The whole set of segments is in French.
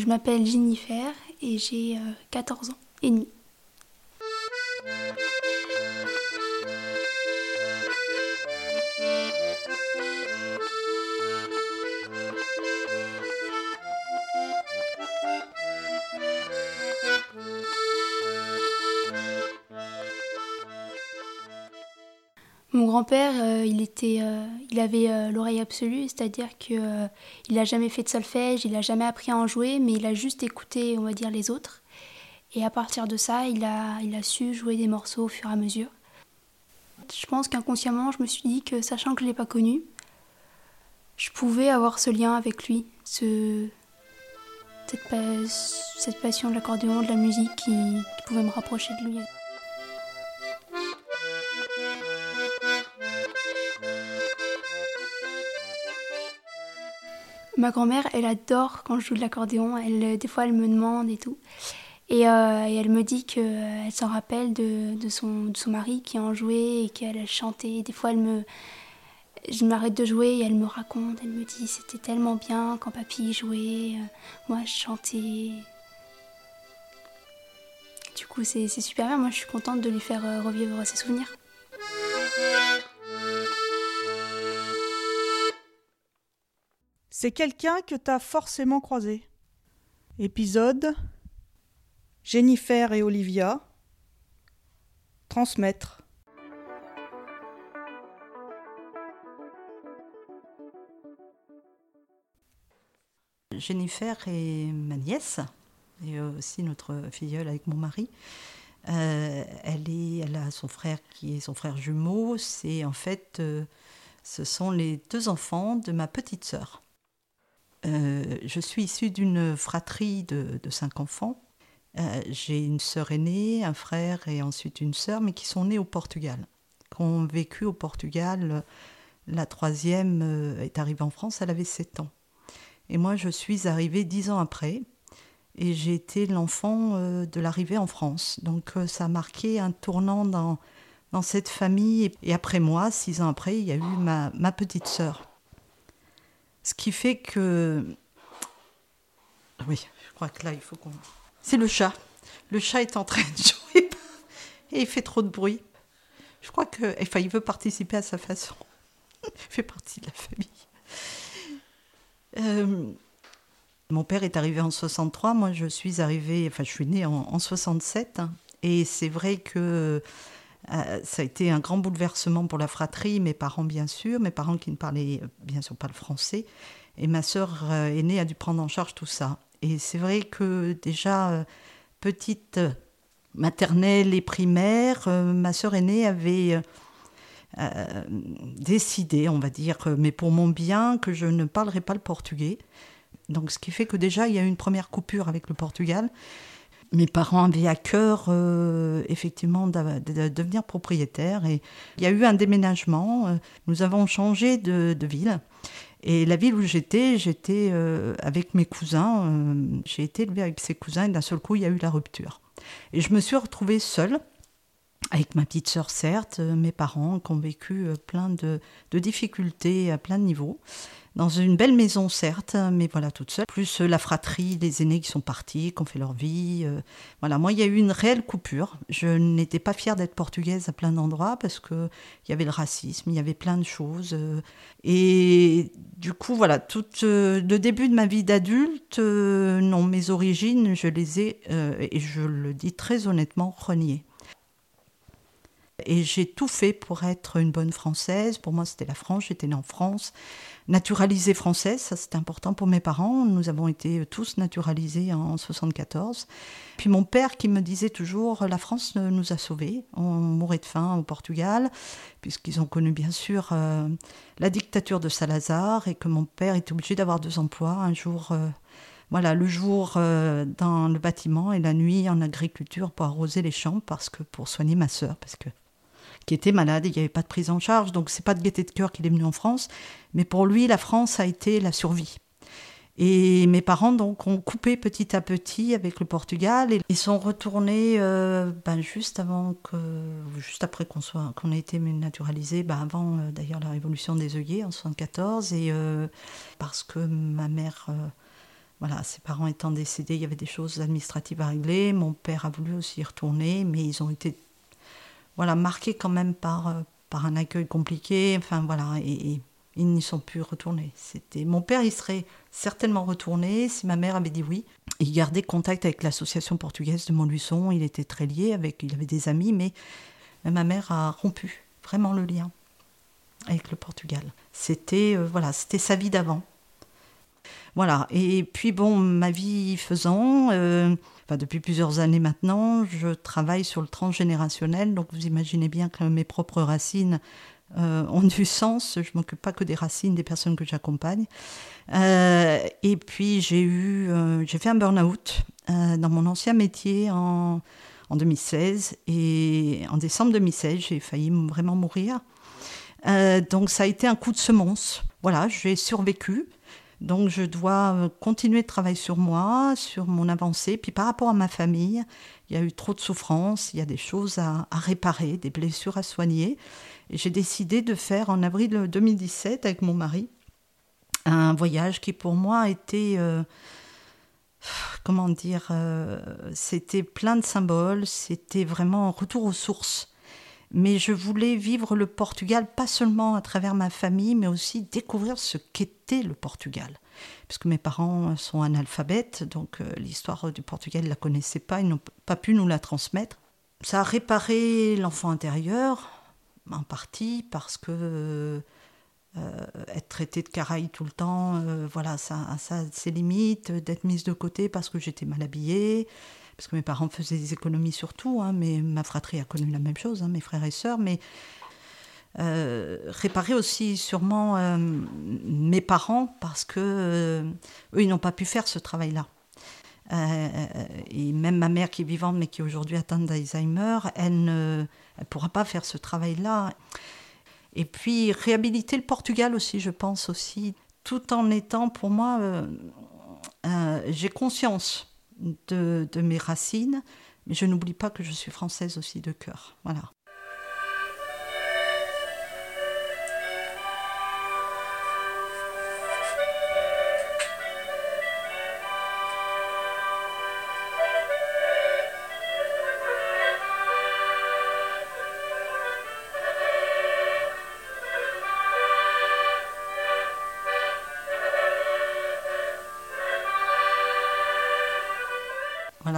je m'appelle Jennifer et j'ai 14 ans et demi. Mon grand-père, euh, il était, euh, il avait euh, l'oreille absolue, c'est-à-dire que il n'a jamais fait de solfège, il n'a jamais appris à en jouer, mais il a juste écouté, on va dire, les autres. Et à partir de ça, il a, su jouer des morceaux au fur et à mesure. Je pense qu'inconsciemment, je me suis dit que, sachant que je l'ai pas connu, je pouvais avoir ce lien avec lui, ce, cette, passion de l'accordéon, de la musique qui pouvait me rapprocher de lui. Ma grand-mère, elle adore quand je joue de l'accordéon. Elle, euh, des fois, elle me demande et tout. Et, euh, elle me dit qu'elle s'en rappelle de, son, mari qui en jouait et qu'elle chantait. Des fois, elle me, je m'arrête de jouer et elle me raconte. Elle me dit c'était tellement bien quand papy jouait. Euh, moi, je chantais. Du coup, c'est super bien. Moi, je suis contente de lui faire revivre ses souvenirs. C'est quelqu'un que t'as forcément croisé. Épisode Jennifer et Olivia Transmettre. Jennifer est ma nièce, et aussi notre filleule avec mon mari. Euh, elle, est, elle a son frère qui est son frère jumeau. C'est en fait, euh, ce sont les deux enfants de ma petite sœur. Euh, je suis issue d'une fratrie de, cinq enfants. Euh, j'ai une sœur aînée, un frère et ensuite une sœur, mais qui sont nés au Portugal, qui ont vécu au Portugal. La troisième euh, est arrivée en France, elle avait 7 ans. Et moi, je suis arrivée dix ans après, et j'ai été l'enfant de l'arrivée en France. Donc ça a marqué un tournant dans, dans cette famille. Et après moi, six ans après, il y a eu ma, ma petite sœur ce qui fait que. Oui, je crois que là, il faut qu'on. C'est le chat. Le chat est en train de jouer et il fait trop de bruit. Je crois que. Enfin, il veut participer à sa façon. Il fait partie de la famille. Euh, mon père est arrivé en 63, moi je suis arrivée, enfin je suis née en, en 67, hein. et c'est vrai que euh, ça a été un grand bouleversement pour la fratrie, mes parents bien sûr, mes parents qui ne parlaient euh, bien sûr pas le français, et ma sœur euh, aînée a dû prendre en charge tout ça. Et c'est vrai que déjà petite maternelle et primaire, ma sœur aînée avait décidé, on va dire, mais pour mon bien, que je ne parlerai pas le portugais. Donc ce qui fait que déjà il y a eu une première coupure avec le Portugal mes parents avaient à cœur euh, effectivement de, devenir propriétaires et il y a eu un déménagement. Euh, nous avons changé de, ville et la ville où j'étais, j'étais euh, avec mes cousins. J'ai été élevée avec ces cousins et d'un seul coup il y a eu la rupture. Et je me suis retrouvée seule avec ma petite sœur certes, mes parents qui ont vécu plein de, de difficultés à plein de niveaux dans une belle maison certes, mais voilà toute seule. Plus euh, la fratrie, les aînés qui sont partis, qui ont fait leur vie. Euh, voilà, moi il y a eu une réelle coupure. Je n'étais pas fière d'être portugaise à plein d'endroits parce que il y avait le racisme, il y avait plein de choses. Euh, et du coup voilà, tout le début de ma vie d'adulte, non mes origines, je les ai et je le dis très honnêtement reniées. Et j'ai tout fait pour être une bonne Française. Pour moi, c'était la France. J'étais née en France. Naturalisée française, ça c'était important pour mes parents. Nous avons été tous naturalisés en 74. Puis mon père qui me disait toujours la France nous a sauvés. On mourait de faim au Portugal, puisqu'ils ont connu bien sûr euh, la dictature de Salazar et que mon père était obligé d'avoir deux emplois. Un jour. Euh, voilà, le jour euh, dans le bâtiment et la nuit en agriculture pour arroser les champs parce que pour soigner ma sœur parce que était malade il n'y avait pas de prise en charge. Donc c'est pas de gaieté de cœur qu'il est venu en France, mais pour lui la France a été la survie. Et mes parents donc ont coupé petit à petit avec le Portugal et ils sont retournés euh, ben, juste avant que, juste après qu'on soit, qu'on ait été naturalisé, ben, avant euh, d'ailleurs la révolution des œillets en 74 et euh, parce que ma mère voilà, ses parents étant décédés, il y avait des choses administratives à régler. Mon père a voulu aussi y retourner, mais ils ont été voilà, marqués quand même par, euh, par un accueil compliqué. Enfin voilà, et, ils n'y sont plus retournés. C'était mon père, il serait certainement retourné si ma mère avait dit oui. Il gardait contact avec l'association portugaise de Montluçon. Il était très lié avec, il avait des amis, mais ma mère a rompu vraiment le lien avec le Portugal. C'était euh, voilà, c'était sa vie d'avant. Voilà. Et puis bon, ma vie faisant, euh, enfin, depuis plusieurs années maintenant, je travaille sur le transgénérationnel. Donc vous imaginez bien que mes propres racines euh, ont du sens. Je m'occupe pas que des racines des personnes que j'accompagne. Euh, et puis j'ai eu, j'ai fait un burn-out dans mon ancien métier en, en 2016. Et en décembre 2016, j'ai failli vraiment mourir. donc ça a été un coup de semence. Voilà, j'ai survécu. Donc je dois euh, continuer de travailler sur moi, sur mon avancée. Puis par rapport à ma famille, il y a eu trop de souffrances, il y a des choses à, réparer, des blessures à soigner. J'ai décidé de faire en avril 2017 avec mon mari un voyage qui pour moi été... Euh, comment dire, euh, c'était plein de symboles, c'était vraiment un retour aux sources mais je voulais vivre le Portugal pas seulement à travers ma famille, mais aussi découvrir ce qu'était le Portugal. Puisque mes parents sont analphabètes, donc euh, l'histoire du Portugal, ils ne la connaissaient pas, ils n'ont pas pu nous la transmettre. Ça a réparé l'enfant intérieur, en partie, parce que euh, être traité de caraï tout le temps, euh, voilà, ça, ça a ses limites, d'être mise de côté parce que j'étais mal habillée, parce que mes parents faisaient des économies sur tout, hein, mais ma fratrie a connu la même chose, hein, mes frères et sœurs, mais euh, réparer aussi sûrement euh, mes parents parce que euh, eux ils n'ont pas pu faire ce travail-là. et même ma mère qui est vivante mais qui est aujourd'hui atteinte d'Alzheimer, elle ne pourra pas faire ce travail-là. Et puis réhabiliter le Portugal aussi, je pense aussi, tout en étant pour moi, j'ai conscience de, mes racines, mais je n'oublie pas que je suis française aussi de cœur. Voilà.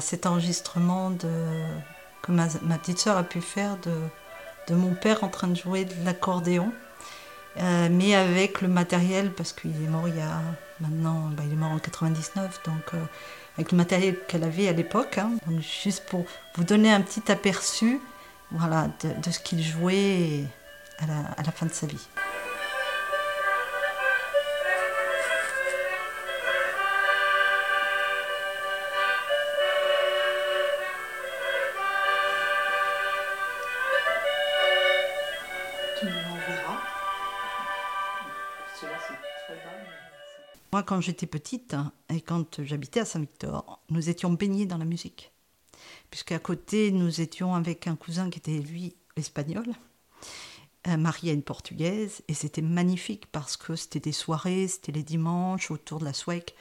Cet enregistrement que ma, petite sœur a pu faire de, mon père en train de jouer de l'accordéon, euh, mais avec le matériel, parce qu'il est mort il y a maintenant, bah, il en 99, donc euh, avec le matériel qu'elle avait à l'époque, hein. juste pour vous donner un petit aperçu voilà, de, ce qu'il jouait à la fin de sa vie. Quand j'étais petite et quand j'habitais à Saint-Victor, nous étions baignés dans la musique. Puisqu'à côté, nous étions avec un cousin qui était, lui, espagnol, marié à une portugaise, et c'était magnifique parce que c'était des soirées, c'était les dimanches autour de la Swec,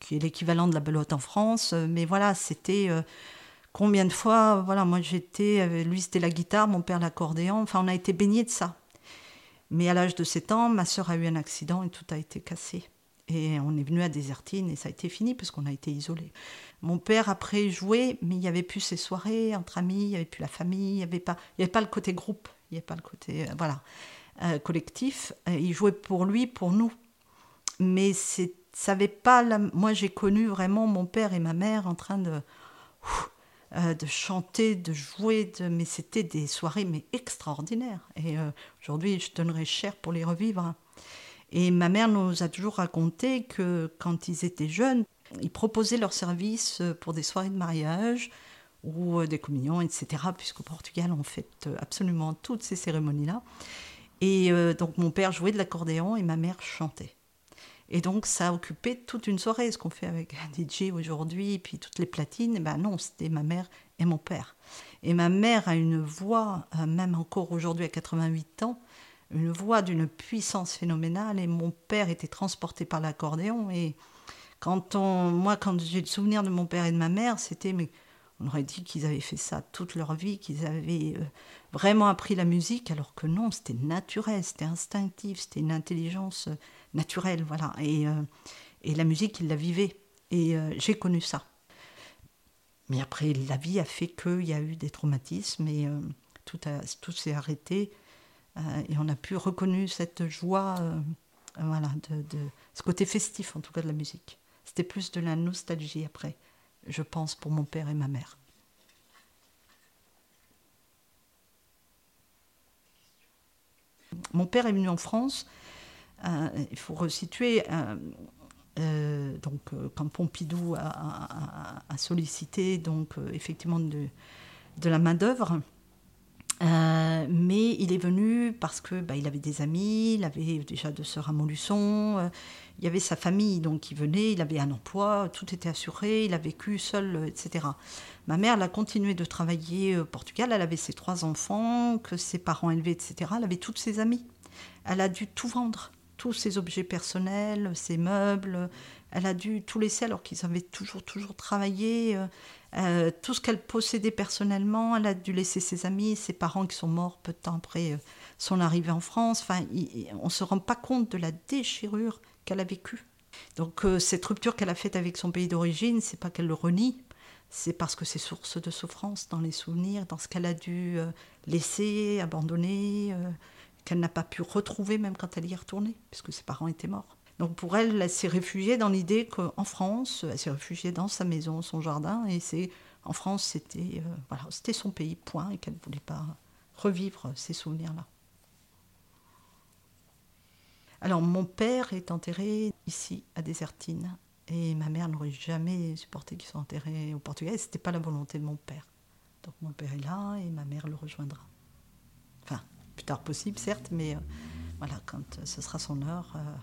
qui est l'équivalent de la belote en France. Mais voilà, c'était. Euh, combien de fois, voilà, moi j'étais, euh, lui c'était la guitare, mon père l'accordéon, enfin on a été baignés de ça. Mais à l'âge de 7 ans, ma sœur a eu un accident et tout a été cassé. Et on est venu à Désertine et ça a été fini parce qu'on a été isolés. Mon père après jouait, mais il n'y avait plus ces soirées entre amis, il n'y avait plus la famille, il n'y avait, pas, avait pas le côté groupe, il n'y avait pas le côté euh, voilà, euh, collectif. il jouait pour lui, pour nous. Mais c'est, ça pas moi j'ai connu vraiment mon père et ma mère en train de, euh, de chanter, de jouer, de, mais c'était des soirées mais extraordinaires. Et aujourd'hui je donnerais cher pour les revivre. Et ma mère nous a toujours raconté que quand ils étaient jeunes, ils proposaient leurs services pour des soirées de mariage ou euh, des communions, etc. Puisqu'au Portugal, on fait euh, absolument toutes ces cérémonies-là. Et euh, donc mon père jouait de l'accordéon et ma mère chantait. Et donc ça a occupé toute une soirée, ce qu'on fait avec un DJ aujourd'hui, puis toutes les platines. ben non, c'était ma mère et mon père. Et ma mère a une voix, même encore aujourd'hui à 88 ans, une voix d'une puissance phénoménale et mon père était transporté par l'accordéon et Quand on, moi, quand j'ai le souvenir de mon père et de ma mère, c'était mais on aurait dit qu'ils avaient fait ça toute leur vie, qu'ils avaient euh, vraiment appris la musique, alors que non, c'était naturel, c'était instinctif, c'était une intelligence euh, naturelle, voilà. Et, euh, et la musique, ils la vivaient. Et j'ai connu ça. Mais après, la vie a fait qu'il y a eu des traumatismes et tout, tout s'est arrêté. Et on a pu reconnaître cette joie, voilà, de, ce côté festif en tout cas de la musique. C'était plus de la nostalgie après je pense, pour mon père et ma mère. Mon père est venu en France, euh, il faut resituer, euh, euh, donc, quand Pompidou a, sollicité donc, effectivement de, de la main-d'œuvre, euh, mais il est venu parce que bah, il avait des amis, il avait déjà de sœurs à Montluçon, euh, il y avait sa famille donc il venait, il avait un emploi, tout était assuré, il a vécu seul, euh, etc. Ma mère, elle a continué de travailler au Portugal, elle avait ses trois enfants, que ses parents élevaient, etc. Elle avait toutes ses amies. Elle a dû tout vendre, tous ses objets personnels, ses meubles, elle a dû tout laisser alors qu'ils avaient toujours, toujours travaillé. Euh, tout ce qu'elle possédait personnellement, elle a dû laisser ses amis, ses parents qui sont morts peu de temps après euh, son arrivée en France. Enfin, on ne se rend pas compte de la déchirure qu'elle a vécue. Donc euh, cette rupture qu'elle a faite avec son pays d'origine, c'est pas qu'elle le renie, c'est parce que c'est source de souffrance dans les souvenirs, dans ce qu'elle a dû laisser, abandonner, qu'elle n'a pas pu retrouver même quand elle y est retournée, puisque ses parents étaient morts. Donc pour elle, elle s'est réfugiée dans l'idée qu'en France, elle s'est réfugiée dans sa maison, son jardin, et c'est en France, c'était euh, voilà, c'était son pays, point, et qu'elle ne voulait pas revivre ces souvenirs-là. Alors mon père est enterré ici, à Désertine, et ma mère n'aurait jamais supporté qu'il soit enterré au Portugal, ce n'était pas la volonté de mon père. Donc mon père est là, et ma mère le rejoindra. Enfin, plus tard possible, certes, mais euh, voilà, quand ce sera son heure... Euh,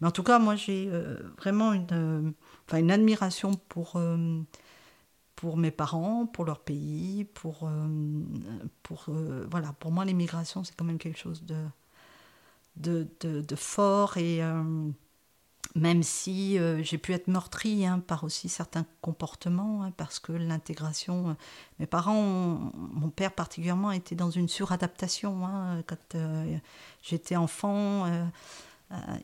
mais en tout cas, moi, j'ai euh, vraiment une, euh, une admiration pour, euh, pour mes parents, pour leur pays, pour, pour voilà, pour moi, l'immigration, c'est quand même quelque chose de, de, de, fort et même si j'ai pu être meurtrie hein, par aussi certains comportements, hein, parce que l'intégration, mes parents, mon père particulièrement, était dans une suradaptation. Hein, quand j'étais enfant,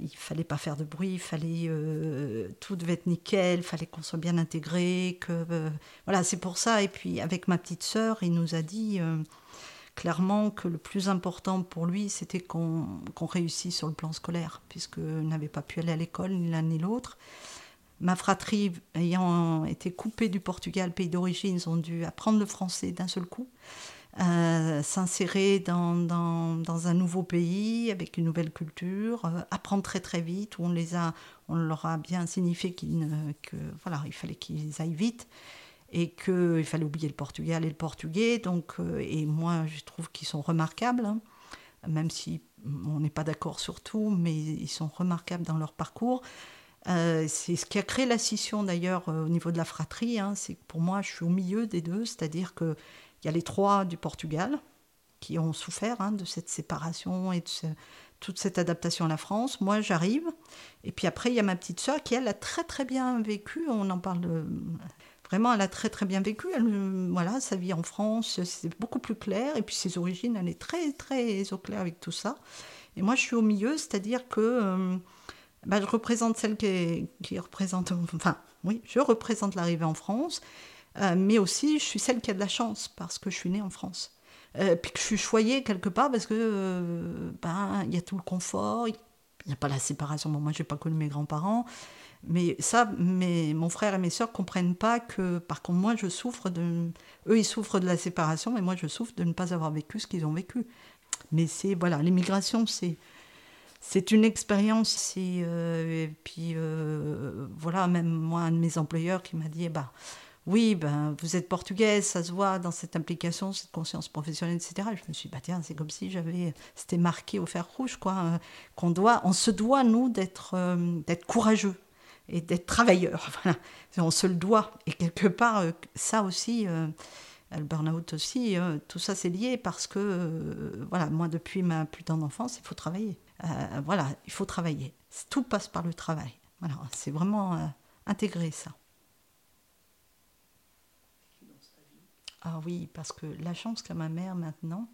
il fallait pas faire de bruit, il fallait euh, tout devait être nickel, il fallait qu'on soit bien intégré, que euh, voilà, c'est pour ça. Et puis avec ma petite sœur, il nous a dit clairement que le plus important pour lui, c'était qu'on réussisse sur le plan scolaire, puisque n'avait pas pu aller à l'école ni l'un ni l'autre. Ma fratrie ayant été coupée du Portugal, pays d'origine, ils ont dû apprendre le français d'un seul coup s'insérer dans, un nouveau pays avec une nouvelle culture, euh, apprendre très très vite, où on, les a, on leur a bien signifié qu'il que, voilà, il fallait qu'ils aillent vite et qu'il fallait oublier le Portugal et le portugais. Donc, euh, et moi, je trouve qu'ils sont remarquables, hein, même si on n'est pas d'accord sur tout, mais ils sont remarquables dans leur parcours. Euh, c'est ce qui a créé la scission d'ailleurs au niveau de la fratrie. Hein, c'est que pour moi, je suis au milieu des deux, c'est-à-dire que il y a les trois du Portugal qui ont souffert hein, de cette séparation et de toute cette adaptation à la France. Moi, j'arrive. Et puis après, il y a ma petite sœur qui, elle, a très très bien vécu. On en parle vraiment, elle a très très bien vécu. Elle, voilà, sa vie en France, c'est beaucoup plus clair. Et puis ses origines, elle est très très au clair avec tout ça. Et moi, je suis au milieu, c'est-à-dire que euh, bah, je représente celle qui, qui représente, enfin, oui, je représente l'arrivée en France. Euh, mais aussi je suis celle qui a de la chance parce que je suis née en France. Euh, puis que je suis choyée quelque part parce que euh, ben y a tout le confort, il n'y a pas la séparation. Bon, moi j'ai pas connu mes grands-parents, mais ça, mes, mon frère et mes sœurs comprennent pas que par contre moi je souffre de, eux ils souffrent de la séparation, mais moi je souffre de ne pas avoir vécu ce qu'ils ont vécu. Mais c'est voilà, l'immigration c'est c'est une expérience. et puis voilà, même moi un de mes employeurs qui m'a dit, eh ben oui, ben, vous êtes portugaise, ça se voit dans cette implication, cette conscience professionnelle, etc. Je me suis dit, bah, tiens, c'est comme si j'avais, c'était marqué au fer rouge, quoi, euh, qu'on doit, on se doit, nous, d'être, euh, d'être courageux et d'être travailleurs. Voilà. On se le doit. Et quelque part, euh, ça aussi, le burn-out aussi, tout ça c'est lié parce que, voilà, moi, depuis ma plus tendre enfance, il faut travailler. voilà, il faut travailler. Tout passe par le travail. Voilà, c'est vraiment intégré ça. Ah oui, parce que la chance qu'a ma mère maintenant,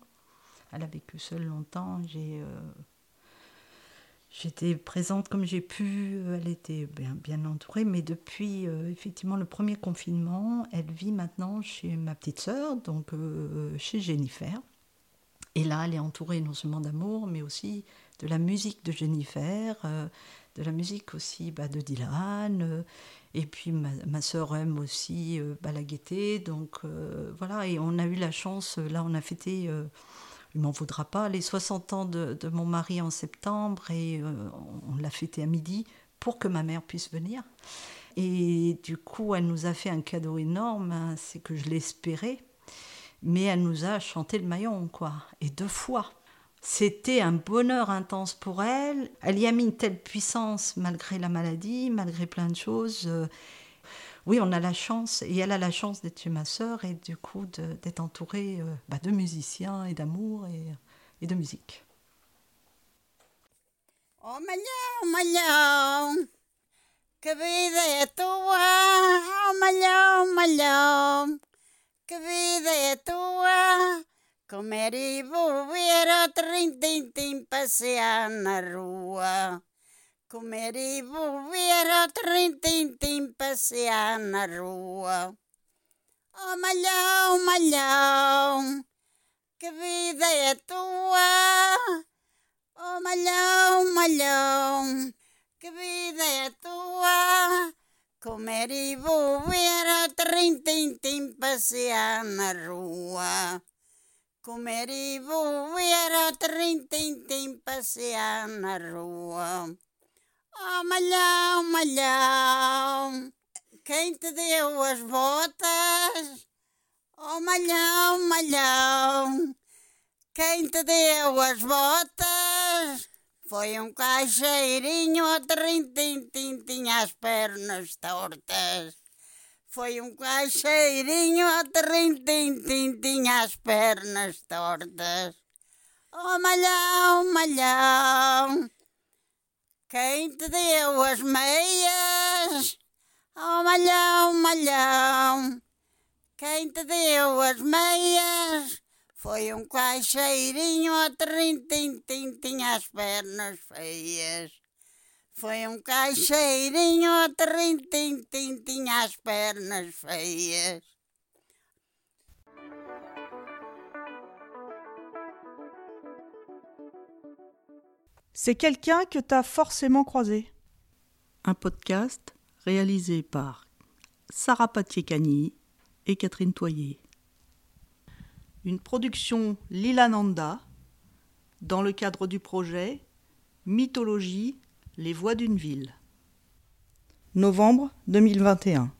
elle a vécu seule longtemps, j'ai euh, J'étais présente comme j'ai pu, elle était bien, entourée, mais depuis euh, effectivement le premier confinement, elle vit maintenant chez ma petite sœur, donc euh, chez Jennifer. Et là, elle est entourée non seulement d'amour, mais aussi de la musique de Jennifer, euh, de la musique aussi bah, de Dylan. et puis ma, ma sœur aime aussi bah, la gaieté, donc voilà. Et on a eu la chance, là, on a fêté il m'en voudra pas, les 60 ans de, mon mari en septembre et euh, on l'a fêté à midi pour que ma mère puisse venir. Et du coup, elle nous a fait un cadeau énorme, hein, c'est que je l'espérais, mais elle nous a chanté le maillon, quoi, et deux fois. C'était un bonheur intense pour elle. Elle y a mis une telle puissance malgré la maladie, malgré plein de choses. Euh, oui, on a la chance, et elle a la chance d'être ma sœur et du coup d'être entourée euh, bah, de musiciens et d'amour et, de musique. Oh malheur, que oh malheur, que comer e beber, trim, tim, tim, passear na rua. Comer e beber, trim, tim, tim, passear na rua. Oh, malhão, malhão, que vida é tua? Oh, malhão, malhão, que vida é tua? Comer e beber, trim, tim, tim, passear na rua. Comer beber, trim, tim, tim, passear na rua. Oh, malhão, malhão, quem te deu as botas? Oh, malhão, malhão, quem te deu as botas? Foi um caixeirinho a trintim, tinha as pernas tortas. Foi um caixeirinho a trintim, tinha as pernas tortas. Oh, malhão, malhão, quem te deu as meias? Oh, malhão, malhão. Quem te deu as meias? Foi um caixeirinho a trintim, tinha as pernas feias. Foi um caixeirinho a trintim, tinha as pernas feias. C'est quelqu'un que tu as forcément croisé. Un podcast réalisé par Sarah Patiekani et Catherine Toyer. Une production Lilananda dans le cadre du projet Mythologie, les voix d'une ville. Novembre 2021.